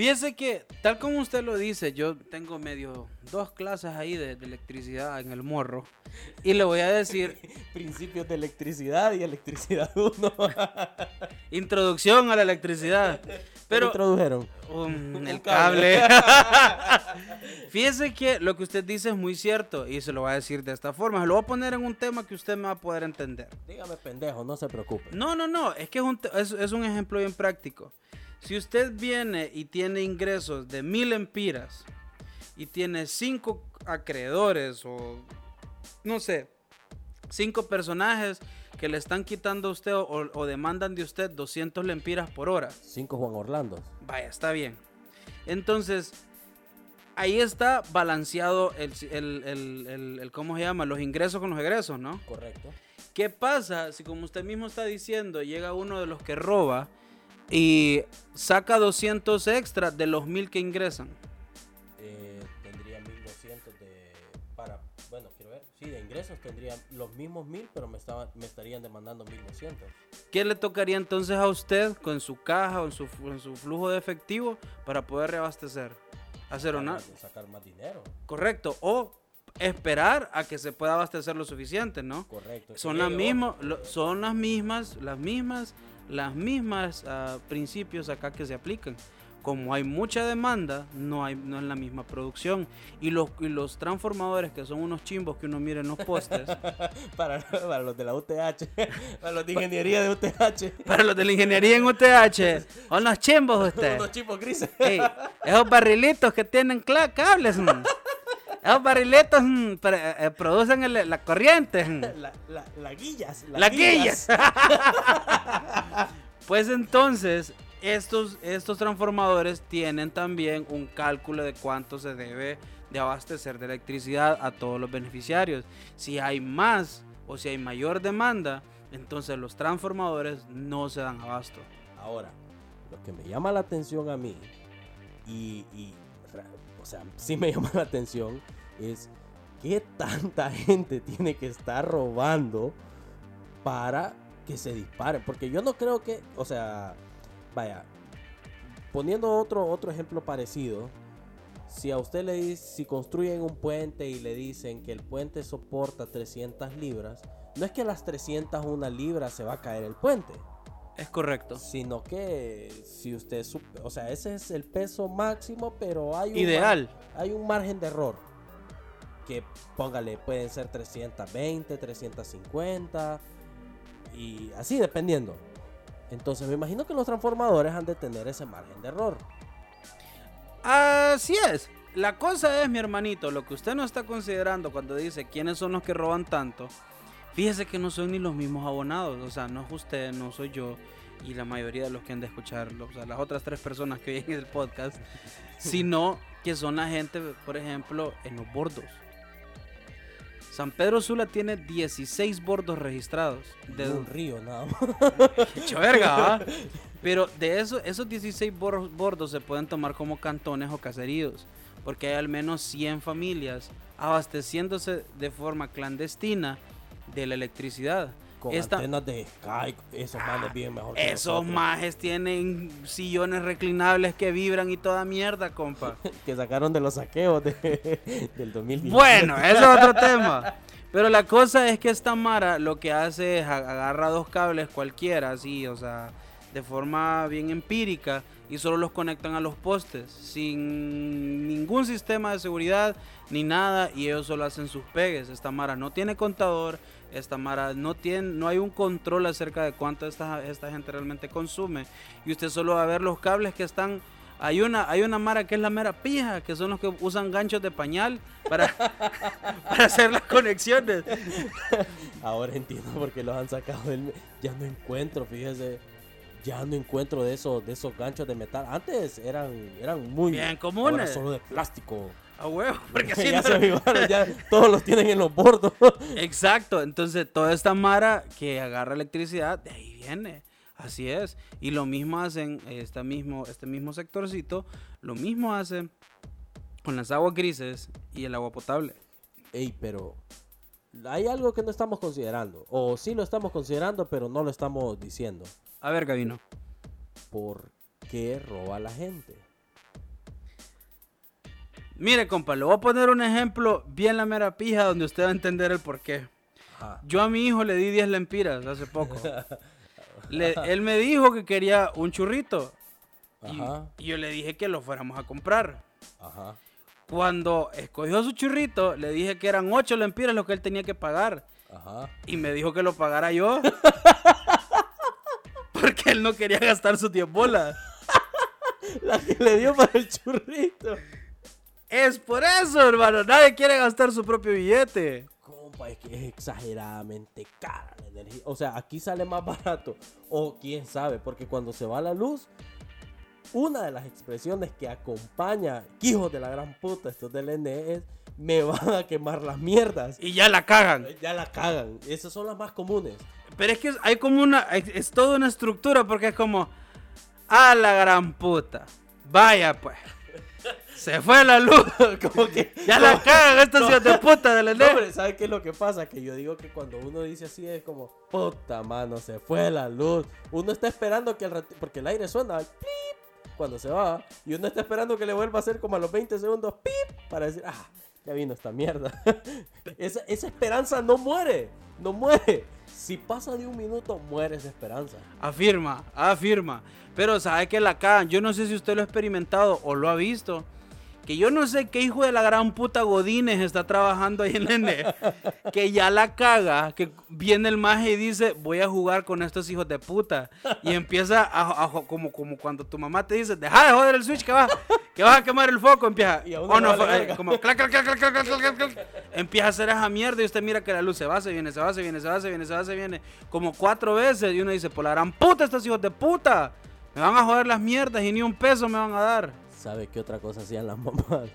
Fíjese que, tal como usted lo dice, yo tengo medio dos clases ahí de, de electricidad en el morro. Y le voy a decir, Principios de electricidad y electricidad 1. introducción a la electricidad. Pero introdujeron. Um, el cable. Fíjese que lo que usted dice es muy cierto y se lo voy a decir de esta forma. Se lo voy a poner en un tema que usted me va a poder entender. Dígame pendejo, no se preocupe. No, no, no. Es que es un, es, es un ejemplo bien práctico. Si usted viene y tiene ingresos de mil empiras y tiene cinco acreedores o no sé, cinco personajes que le están quitando a usted o, o demandan de usted 200 lempiras por hora. Cinco Juan Orlando. Vaya, está bien. Entonces, ahí está balanceado el, el- el- el- el- ¿cómo se llama? Los ingresos con los egresos, ¿no? Correcto. ¿Qué pasa si, como usted mismo está diciendo, llega uno de los que roba y saca 200 extras de los mil que ingresan? Eh, tendría 1200 de. Para. Bueno, quiero ver. Sí, de ingresos tendría los mismos 1000, pero me, estaban, me estarían demandando 1200. ¿Qué le tocaría entonces a usted con su caja o en su, en su flujo de efectivo para poder reabastecer? Hacer una... Sacar- Sacar más dinero. Correcto. O esperar a que se pueda abastecer lo suficiente, ¿no? Correcto. Son las mismas, son las mismas, las mismas, las mismas ah, principios acá que se aplican. Como hay mucha demanda, no hay, no es la misma producción. Y los, y los transformadores, que son unos chimbos que uno mira en los postes, Para, para los de la UTH. Para los de ingeniería de UTH. para los de la ingeniería en UTH, son los chimbos ustedes. Unos chipos grises. Ey, esos barrilitos que tienen cables, mm. Esos barrilitos mm, pre- eh, producen el- la corriente. mm. La, la, la guillas. Las guillas. pues entonces, estos, estos transformadores tienen también un cálculo de cuánto se debe de abastecer de electricidad a todos los beneficiarios. Si hay más o si hay mayor demanda, entonces los transformadores no se dan abasto. Ahora, lo que me llama la atención a mí, y, sea, sí me llama la atención, es qué tanta gente tiene que estar robando para que se dispare. Porque yo no creo que, o sea, vaya, poniendo otro, otro ejemplo parecido, si a usted le dice, si construyen un puente y le dicen que el puente soporta 300 libras, no es que a las 301 libras se va a caer el puente Es correcto. sino que si usted, o sea, ese es el peso máximo, pero hay un Ideal. hay un margen de error. Que póngale, pueden ser 320, 350 y así dependiendo. Entonces me imagino que los transformadores han de tener ese margen de error. Así es. La cosa es, mi hermanito, lo que usted no está considerando cuando dice quiénes son los que roban tanto. Fíjese que no son ni los mismos abonados. O sea, no es usted, no soy yo. Y la mayoría de los que han de escucharlo, o sea, las otras tres personas que oyen el podcast, sino que son la gente, por ejemplo, en los bordos. San Pedro Sula tiene 16 bordos registrados. De un río nada más. Verga, ¿va? Pero de eso, esos 16 bor- bordos se pueden tomar como cantones o caseríos, porque hay al menos 100 familias abasteciéndose de forma clandestina de la electricidad. Con Esta- antenas de Sky, esos manes bien mejor que Esos nosotros. majes tienen sillones reclinables que vibran y toda mierda, compa. que sacaron de los saqueos de- del 2010. Bueno, eso es otro tema. Pero la cosa es que esta Mara lo que hace es agarra dos cables cualquiera, así, o sea, de forma bien empírica y solo los conectan a los postes, sin ningún sistema de seguridad ni nada y ellos solo hacen sus pegues. Esta Mara no tiene contador, esta Mara no tiene, no hay un control acerca de cuánto esta, esta gente realmente consume y usted solo va a ver los cables que están hay una, hay una mara que es la mera pija, que son los que usan ganchos de pañal para, para hacer las conexiones. Ahora entiendo por qué los han sacado del... Ya no encuentro, fíjese. Ya no encuentro de esos, de esos ganchos de metal. Antes eran, eran muy... Bien Ahora comunes. solo de plástico. A huevo, porque así ya no- se avivaron, ya todos los tienen en los bordos. Exacto, entonces toda esta mara que agarra electricidad, de ahí viene. Así es. Y lo mismo hacen este mismo, este mismo sectorcito, lo mismo hacen con las aguas grises y el agua potable. Ey, pero hay algo que no estamos considerando. O sí lo estamos considerando, pero no lo estamos diciendo. A ver, Gabino. ¿Por qué roba la gente? Mire, compa, le voy a poner un ejemplo bien la mera pija donde usted va a entender el porqué. Ajá. Yo a mi hijo le di 10 lempiras hace poco. Le- él me dijo que quería un churrito. Y, Ajá. y yo le dije que lo fuéramos a comprar. Ajá. Cuando escogió su churrito, le dije que eran 8 lempiras lo que él tenía que pagar. Ajá. Y me dijo que lo pagara yo. Porque él no quería gastar sus 10 bolas. La que le dio para el churrito. Es por eso, hermano. Nadie quiere gastar su propio billete. Compa, es que es exageradamente cara la energía. O sea, aquí sale más barato. O quién sabe, porque cuando se va la luz, una de las expresiones que acompaña, hijos de la gran puta, estos del NE, es me van a quemar las mierdas. Y ya la cagan. Ya la cagan. Esas son las más comunes. Pero es que hay como una. Es toda una estructura porque es como. A la gran puta. Vaya pues. Se fue la luz. Como que. Ya la cagan estos hijos de puta de la No, hombre, ¿sabes qué es lo que pasa? Que yo digo que cuando uno dice así es como, puta mano, se fue la luz. Uno está esperando que el rati- porque el aire suena pip cuando se va. Y uno está esperando que le vuelva a hacer como a los 20 segundos pip para decir, ah, ya vino esta mierda. esa, esa esperanza no muere, no muere. Si pasa de un minuto, muere esa esperanza. Afirma, afirma. Pero sabe que la cagan. Yo no sé si usted lo ha experimentado o lo ha visto que yo no sé qué hijo de la gran puta Godínez está trabajando ahí en el nene, que ya la caga, que viene el maje y dice, voy a jugar con estos hijos de puta. Y empieza a, a como, como cuando tu mamá te dice, deja de joder el switch que vas, que vas a quemar el foco, empieza. Oh, eh, como Empieza a hacer esa mierda y usted mira que la luz se va, se viene, se va, se viene, se va, se viene, se va, se viene. Como cuatro veces y uno dice, por la gran puta estos hijos de puta. Me van a joder las mierdas y ni un peso me van a dar. ¿Sabe qué otra cosa hacían las mamás?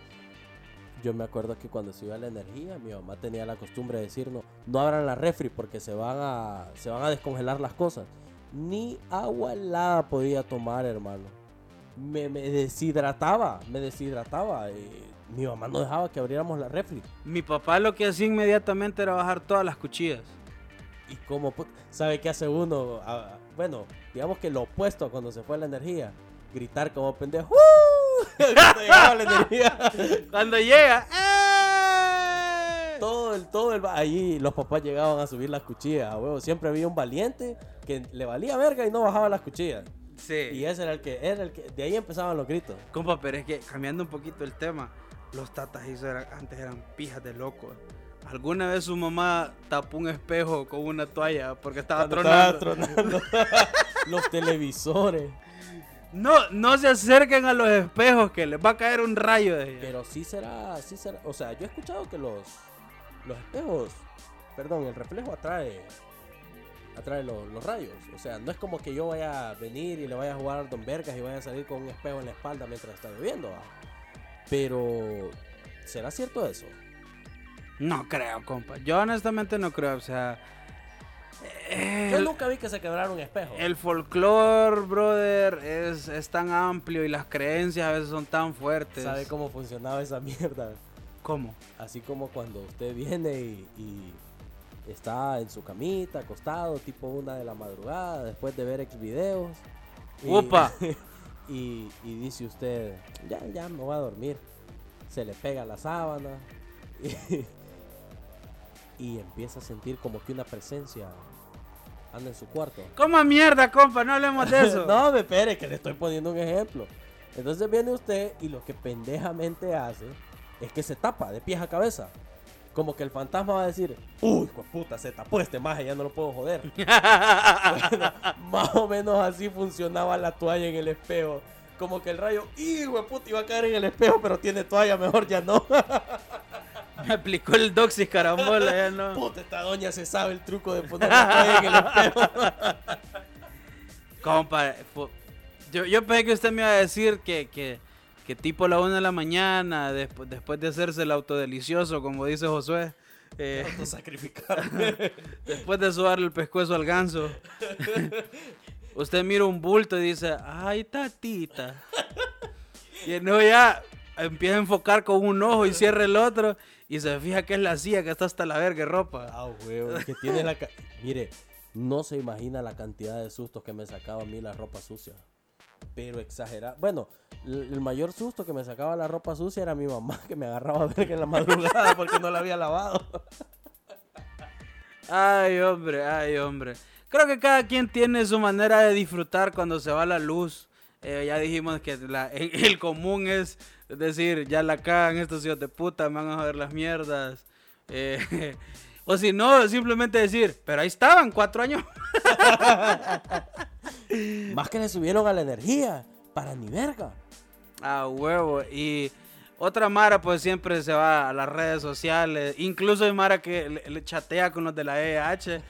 Yo me acuerdo que cuando se iba la energía, mi mamá tenía la costumbre de decirnos, no abran la refri porque se van a, se van a descongelar las cosas. Ni agua helada podía tomar, hermano. Me, me deshidrataba, me deshidrataba. eh, mi mamá no dejaba que abriéramos la refri. Mi papá lo que hacía inmediatamente era bajar todas las cuchillas. Y como, put- ¿sabe qué hace uno? Ah, bueno, digamos que lo opuesto a cuando se fue la energía. Gritar como pendejo. ¡Uh! Cuando llegaba. Cuando llega, ¡eh! todo el, todo el, ahí los papás llegaban a subir las cuchillas, a huevo. Siempre había un valiente que le valía verga y no bajaba las cuchillas. Y Sí. ese era el que, era el que, de ahí empezaban los gritos. Compa, pero es que cambiando un poquito el tema, los tatas eran- antes eran pijas de locos. ¿Alguna vez su mamá tapó un espejo con una toalla porque estaba Cuando tronando? estaba tronando. los televisores. No, no se acerquen a los espejos que les va a caer un rayo de ella. Pero sí será, sí será, o sea, yo he escuchado que los, los espejos, perdón, el reflejo atrae, atrae lo- los rayos. O sea, no es como que yo vaya a venir y le vaya a jugar al Don Vergas y vaya a salir con un espejo en la espalda mientras está lloviendo. ¿va? Pero, ¿será cierto eso? No creo, compa. Yo honestamente no creo. O sea, Yo nunca vi que se quebrara un espejo. el folclore, brother, es, es tan amplio y las creencias a veces son tan fuertes. ¿Sabe cómo funcionaba esa mierda? ¿Cómo? Así como cuando usted viene y, y está en su camita, acostado, tipo una de la madrugada, después de ver ex videos. y- ¡Upa! y, y dice usted, ya, ya me voy a dormir. Se le pega la sábana y, y empieza a sentir como que una presencia anda en su cuarto. ¿Cómo mierda, compa? No hablemos de eso. no, me espere, que le estoy poniendo un ejemplo. Entonces viene usted y lo que pendejamente hace es que se tapa de pies a cabeza. Como que el fantasma va a decir, uy, hijo de puta, se tapó este maje, ya no lo puedo joder. Bueno, más o menos así funcionaba la toalla en el espejo. Como que el rayo, hijo de puta, iba a caer en el espejo, pero tiene toalla, mejor ya no. Me aplicó el doxis carambola, ya no. Puta, esta doña se sabe el truco de poner la en el espejo. Compa, yo, yo pensé que usted me iba a decir que, que, que tipo la una de la mañana, después, después de hacerse el autodelicioso, como dice Josué, eh, Autosacrificarme. después de sudarle el pescuezo al ganso, usted mira un bulto y dice, ay, tatita. Y no ya empieza a enfocar con un ojo y cierra el otro y se fija que es la silla que está hasta la verga de ropa. Ah, huevo, que tiene la... ca- Mire, no se imagina la cantidad de sustos que me sacaba a mí la ropa sucia. pero exagerado. Bueno, el mayor susto que me sacaba la ropa sucia era mi mamá, que me agarraba a ver en la madrugada porque no la había lavado. Ay, hombre, ay, hombre. Creo que cada quien tiene su manera de disfrutar cuando se va la luz. Eh, ya dijimos que la- el, común es decir, ya la cagan estos hijos de puta, me van a joder las mierdas. Eh, o si no, simplemente decir, pero ahí estaban, cuatro años. Más que le subieron a la energía, para ni verga. A huevo. Y otra Mara, pues siempre se va a las redes sociales. Incluso hay Mara que le, le chatea con los de la EH.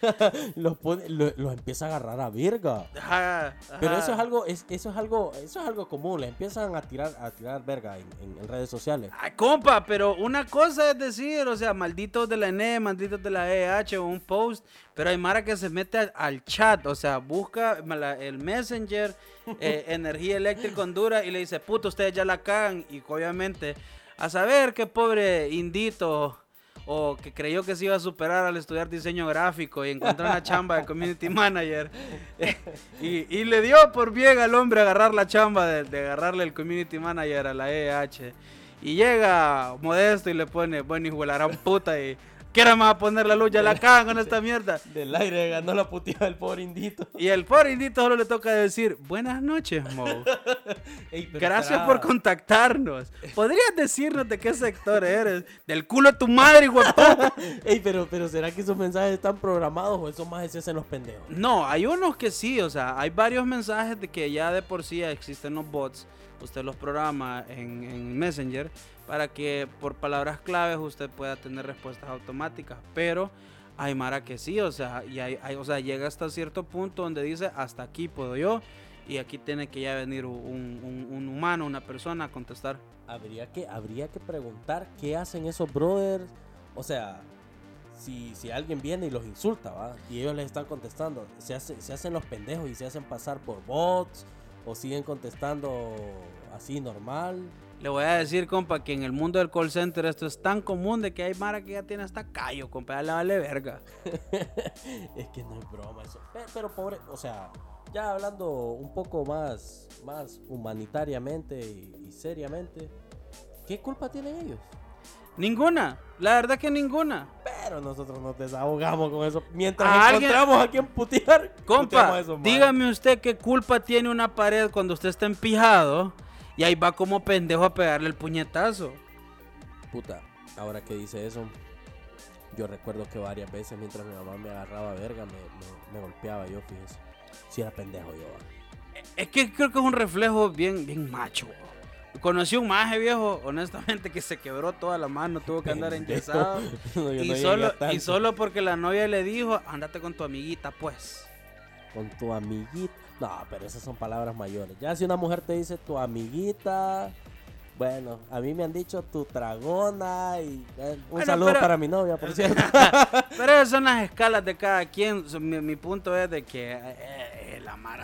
Los, pone- lo- los empieza a agarrar a verga. Ajá, Pero eso es algo, es, eso es algo, eso es algo común. Les empiezan a tirar, a tirar verga en, en- en redes sociales. Ay, compa, pero una cosa es decir, o sea, malditos de la ENE, malditos de la EH o un post, pero hay Mara que se mete al, al chat, o sea, busca la- el Messenger, eh, Energía Eléctrica Honduras y le dice, puto, ustedes ya la cagan. Y obviamente, a saber qué pobre indito o que creyó que se iba a superar al estudiar diseño gráfico y encontrar una chamba de community manager. y, y le dio por bien al hombre agarrar la chamba de, de agarrarle el community manager a la EH. Y llega Modesto y le pone, bueno, hijo de la gran puta, y ¿qué era más a poner la luz? Ya la cagan con esta mierda. Del aire ganó la puteada del pobre indito. Y el pobre indito solo le toca decir, buenas noches, Mo. Ey, Gracias por contactarnos. ¿Podrías decirnos de qué sector eres? Del culo de tu madre, puta. Ey, pero, pero ¿será que esos mensajes están programados o esos más se hacen los pendejos? No, hay unos que sí, o sea, hay varios mensajes de que ya de por sí existen los bots. Usted los programa en, en Messenger para que por palabras claves usted pueda tener respuestas automáticas. Pero hay Mara que sí, o sea, y hay, llega hasta cierto punto donde dice hasta aquí puedo yo. Y aquí tiene que ya venir un, humano, una persona a contestar. Habría que, habría que preguntar qué hacen esos brothers. O sea, si, si alguien viene y los insulta, ¿va? Y ellos les están contestando, ¿se, se hacen los pendejos y se hacen pasar por bots o siguen contestando así normal. Le voy a decir, compa, que en el mundo del call center esto es tan común de que hay Mara que ya tiene hasta callo, compa, ya le vale verga. es que no es broma eso. Pe- Pero, pobre, o sea, ya hablando un poco más, más humanitariamente y, y seriamente, ¿qué culpa tienen ellos? Ninguna, la verdad que ninguna. Pero nosotros nos desahogamos con eso. Mientras ¿A alguien- encontramos a quien putear, Compa, dígame usted qué culpa tiene una pared cuando usted está empijado y ahí va como pendejo a pegarle el puñetazo. Puta, ahora que dice eso, yo recuerdo que varias veces mientras mi mamá me agarraba verga, me, me- me golpeaba yo, fíjese. Si era pendejo yo. Es que creo que es un reflejo bien, bien macho. Conocí un maje viejo, honestamente, que se quebró toda la mano, tuvo que andar enyesado. No, y, no solo, y solo porque la novia le dijo, andate con tu amiguita, pues. Con tu amiguita. No, pero esas son palabras mayores. Ya si una mujer te dice tu amiguita. Bueno, a mí me han dicho tu tragona y eh, un Bueno, saludo pero- para mi novia, por cierto. Pero esas son las escalas de cada quien. Mi punto es de que eh,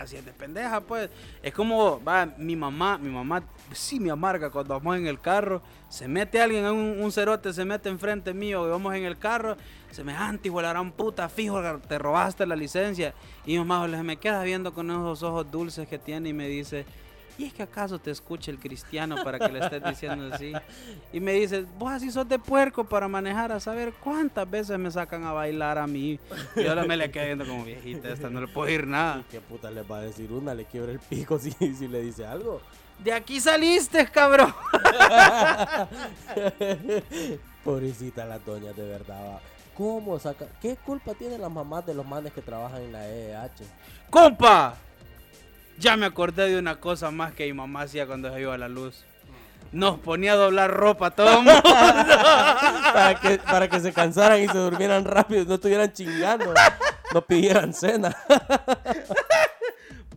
la Mara sí es de pendeja, pues. Es como, va, mi mamá, mi mamá sí me amarga cuando vamos en el carro. Se mete alguien, un, un cerote se mete enfrente mío y vamos en el carro. Semejante la gran puta, fijo, te robaste la licencia. Y mi mamá se me queda viendo con esos ojos dulces que tiene y me dice... ¿Y es que acaso te escucha el cristiano para que le estés diciendo así? Y me dice, vos así sos de puerco para manejar, a saber cuántas veces me sacan a bailar a mí. Y ahora me le quedo viendo como viejita, esta no le puedo ir nada. ¿Qué puta le va a decir una? Le quiebra el pico si, si le dice algo. De aquí saliste, cabrón. Pobrecita las doñas, de verdad. va. ¿Cómo saca? ¿Qué culpa tienen las mamás de los manes que trabajan en la EH? ¡Compa! Ya me acordé de una cosa más que mi mamá hacía cuando se iba a la luz. Nos ponía a doblar ropa a todo el mundo. para, que, para que se cansaran y se durmieran rápido, no estuvieran chingando, no pidieran cena.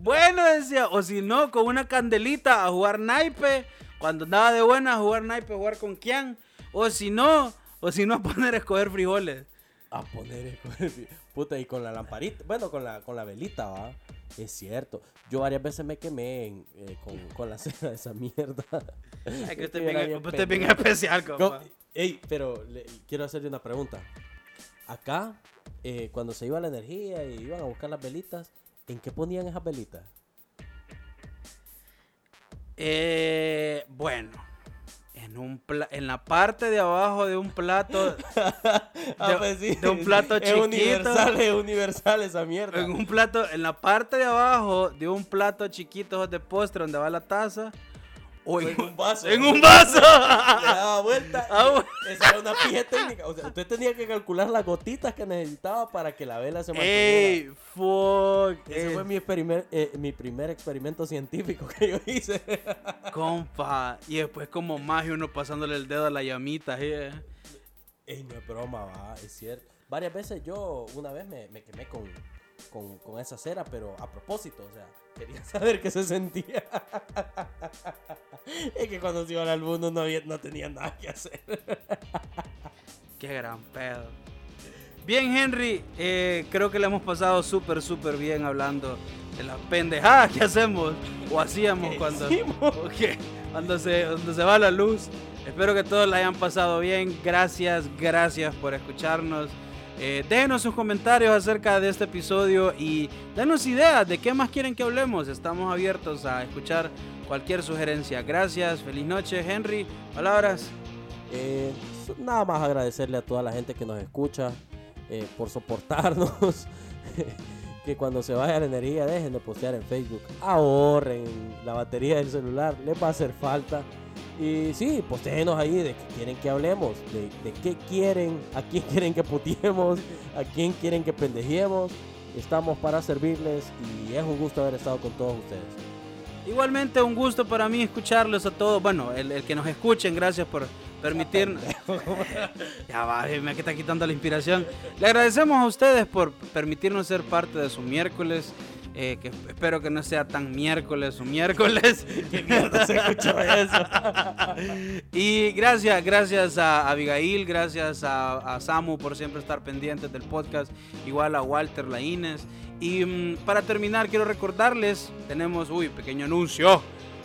Bueno, decía, o si no, con una candelita a jugar naipe. Cuando andaba de buena a jugar naipe, a jugar con quién. O si no, o si no, a poner a escoger frijoles. A poner el cuerpo. Puta, y con la lamparita, bueno, con la, con la velita, va. Es cierto. Yo varias veces me quemé en, eh, con, con la cena de esa mierda. Es que usted, bien, bien es bien especial, Co- compa. Ey, pero le- quiero hacerle una pregunta. Acá, eh, cuando se iba la energía y iban a buscar las velitas, ¿en qué ponían esas velitas? Eh, bueno, en, un pla- en la parte de abajo de un plato, Ah, De- pues sí. de un plato Es chiquito. universal, es universal esa mierda. en un plato, en la parte de abajo de un plato chiquito de postre donde va la taza, o en un vaso. en un vaso. Le daba vuelta. Ah. Esa era una pija técnica. O sea, usted tenía que calcular las gotitas que necesitaba para que la vela se mantuviera. Ey, fuck. Ese eh, fue mi, eh, mi primer experimento científico que yo hice. Compa. Y después como magia uno pasándole el dedo a la llamita. eh. Ey, no es broma, va, es cierto. Varias veces yo una vez me, me quemé con, con, con esa cera, pero a propósito, o sea, quería saber qué se sentía. es que cuando se iban al mundo no, había, no tenía nada que hacer. Qué gran pedo. Bien, Henry, eh, creo que le hemos pasado súper, súper bien hablando de las pendejadas que hacemos o hacíamos ¿Qué cuando, hicimos? Ok, cuando, se, cuando se va la luz. Espero que todos la hayan pasado bien. Gracias, gracias por escucharnos. Eh, déjenos sus comentarios acerca de este episodio y denos ideas de qué más quieren que hablemos. Estamos abiertos a escuchar cualquier sugerencia. Gracias, feliz noche, Henry. Palabras. Eh, nada más agradecerle a toda la gente que nos escucha eh, por soportarnos. que cuando se vaya la energía dejen de postear en Facebook. Ahorren la batería del celular, les va a hacer falta. Y sí, postéenos ahí de qué quieren que hablemos, de, de qué quieren, a quién quieren que putiemos, a quién quieren que pendejemos. Estamos para servirles y es un gusto haber estado con todos ustedes. Igualmente un gusto para mí escucharlos a todos. Bueno, el, el que nos escuchen, gracias por permitirnos. ya va, me está quitando la inspiración. Le agradecemos a ustedes por permitirnos ser parte de su miércoles. Eh, que espero que no sea tan miércoles o miércoles. ¿Qué mierda se eso? Y gracias, gracias a Abigail, gracias a, a Samu por siempre estar pendientes del podcast, igual a Walter Laínez. Y mm, para terminar, quiero recordarles, tenemos, uy, pequeño anuncio.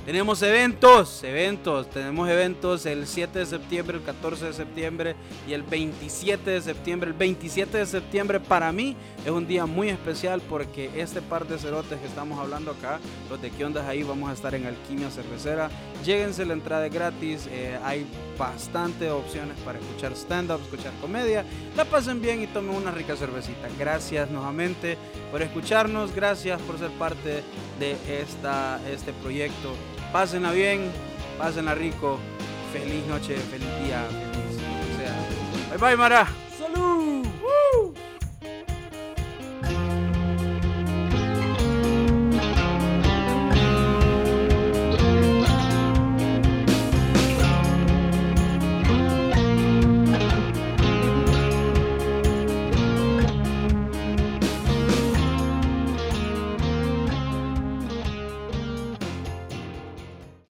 Tenemos eventos, eventos, tenemos eventos el 7 de septiembre, el 14 de septiembre y el 27 de septiembre. El 27 de septiembre para mí es un día muy especial porque este par de cerotes que estamos hablando acá, los de qué ondas ahí, vamos a estar en Alquimia Cervecera. Lléguense, la entrada es gratis, eh, hay bastante opciones para escuchar stand-up, escuchar comedia. La pasen bien y tomen una rica cervecita. Gracias nuevamente por escucharnos, gracias por ser parte de esta, este proyecto. Pásenla bien, pásenla rico. Feliz noche, feliz día, feliz. O sea, bye bye, Mara.